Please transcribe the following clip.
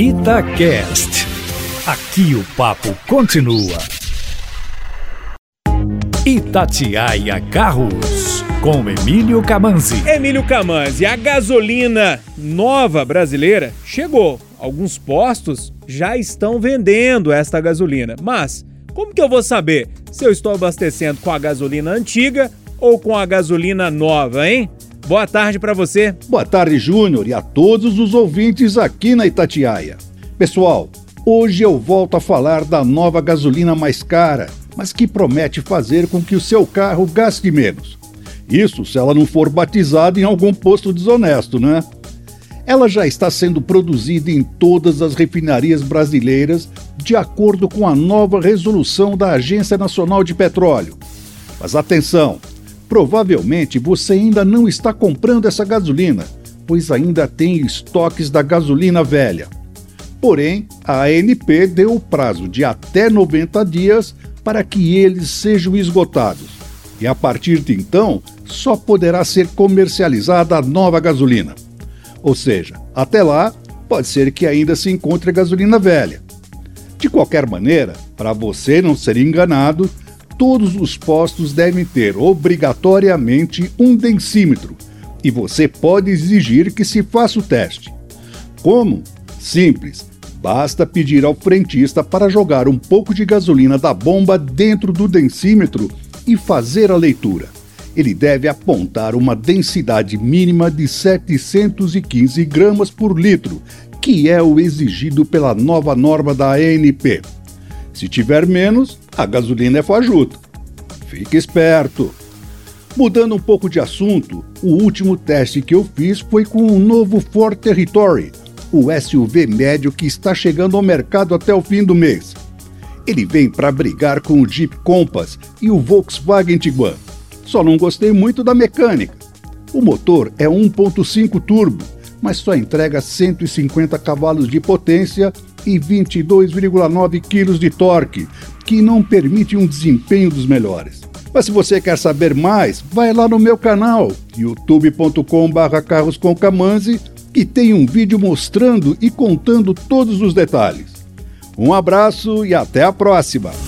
Itacast. Aqui o papo continua. Itatiaia Carros, com Emílio Camanzi. Emílio Camanzi, a gasolina nova brasileira chegou. Alguns postos já estão vendendo esta gasolina. Mas como que eu vou saber se eu estou abastecendo com a gasolina antiga ou com a gasolina nova, hein? Boa tarde para você. Boa tarde, Júnior, e a todos os ouvintes aqui na Itatiaia. Pessoal, hoje eu volto a falar da nova gasolina mais cara mas que promete fazer com que o seu carro gaste menos. Isso se ela não for batizada em algum posto desonesto, né? Ela já está sendo produzida em todas as refinarias brasileiras, de acordo com a nova resolução da Agência Nacional de Petróleo. Mas atenção! Provavelmente você ainda não está comprando essa gasolina, pois ainda tem estoques da gasolina velha. Porém, a ANP deu o prazo de até 90 dias para que eles sejam esgotados. E a partir de então, só poderá ser comercializada a nova gasolina. Ou seja, até lá, pode ser que ainda se encontre gasolina velha. De qualquer maneira, para você não ser enganado, todos os postos devem ter obrigatoriamente um densímetro e você pode exigir que se faça o teste. Como? Simples Basta pedir ao frentista para jogar um pouco de gasolina da bomba dentro do densímetro e fazer a leitura. Ele deve apontar uma densidade mínima de 715 gramas por litro, que é o exigido pela nova norma da ANP. Se tiver menos, a gasolina é fajuta. Fique esperto! Mudando um pouco de assunto, o último teste que eu fiz foi com o novo Ford Territory, o SUV médio que está chegando ao mercado até o fim do mês. Ele vem para brigar com o Jeep Compass e o Volkswagen Tiguan. Só não gostei muito da mecânica. O motor é 1.5 turbo, mas só entrega 150 cavalos de potência e 22,9 kg de torque, que não permite um desempenho dos melhores. Mas se você quer saber mais, vai lá no meu canal, youtube.com/carros com e tem um vídeo mostrando e contando todos os detalhes. Um abraço e até a próxima!